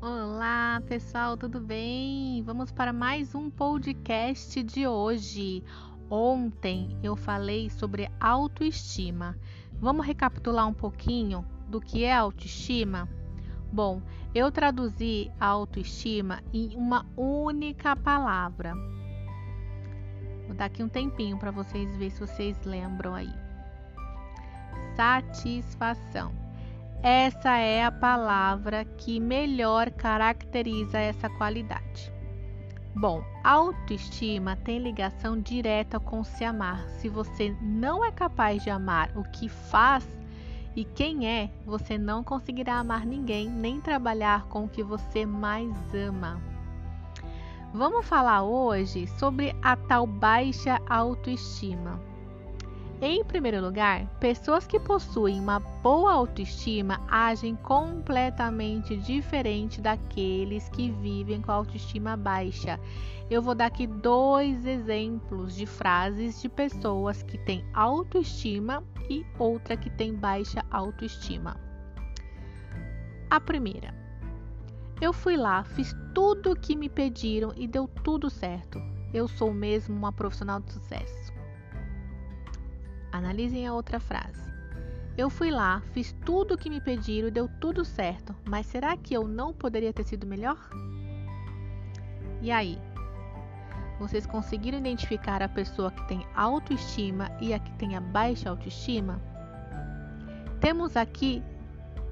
Olá, pessoal, tudo bem? Vamos para mais um podcast de hoje. Ontem eu falei sobre autoestima. Vamos recapitular um pouquinho do que é autoestima? Bom, eu traduzi a autoestima em uma única palavra. Vou dar aqui um tempinho para vocês verem se vocês lembram aí. Satisfação. Essa é a palavra que melhor caracteriza essa qualidade. Bom, autoestima tem ligação direta com se amar. Se você não é capaz de amar o que faz e quem é, você não conseguirá amar ninguém nem trabalhar com o que você mais ama. Vamos falar hoje sobre a tal baixa autoestima. Em primeiro lugar, pessoas que possuem uma boa autoestima agem completamente diferente daqueles que vivem com autoestima baixa. Eu vou dar aqui dois exemplos de frases de pessoas que têm autoestima e outra que tem baixa autoestima. A primeira. Eu fui lá, fiz tudo o que me pediram e deu tudo certo. Eu sou mesmo uma profissional de sucesso. Analisem a outra frase. Eu fui lá, fiz tudo o que me pediram e deu tudo certo, mas será que eu não poderia ter sido melhor? E aí? Vocês conseguiram identificar a pessoa que tem autoestima e a que tem a baixa autoestima? Temos aqui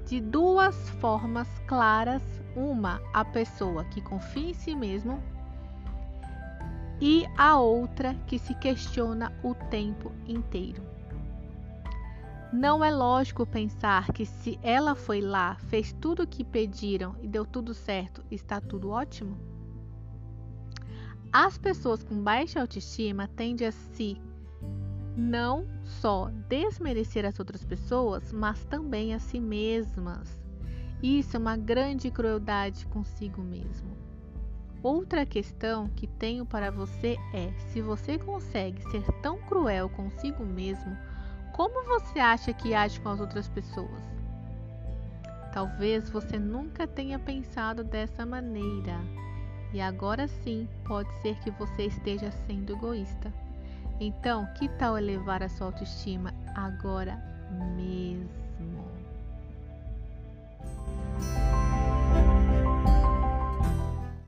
de duas formas claras: uma, a pessoa que confia em si mesmo e a outra que se questiona o tempo inteiro. Não é lógico pensar que se ela foi lá, fez tudo o que pediram e deu tudo certo, está tudo ótimo? As pessoas com baixa autoestima tendem a se não só desmerecer as outras pessoas, mas também a si mesmas. Isso é uma grande crueldade consigo mesmo. Outra questão que tenho para você é: se você consegue ser tão cruel consigo mesmo, como você acha que age com as outras pessoas? Talvez você nunca tenha pensado dessa maneira. E agora sim, pode ser que você esteja sendo egoísta. Então, que tal elevar a sua autoestima agora mesmo?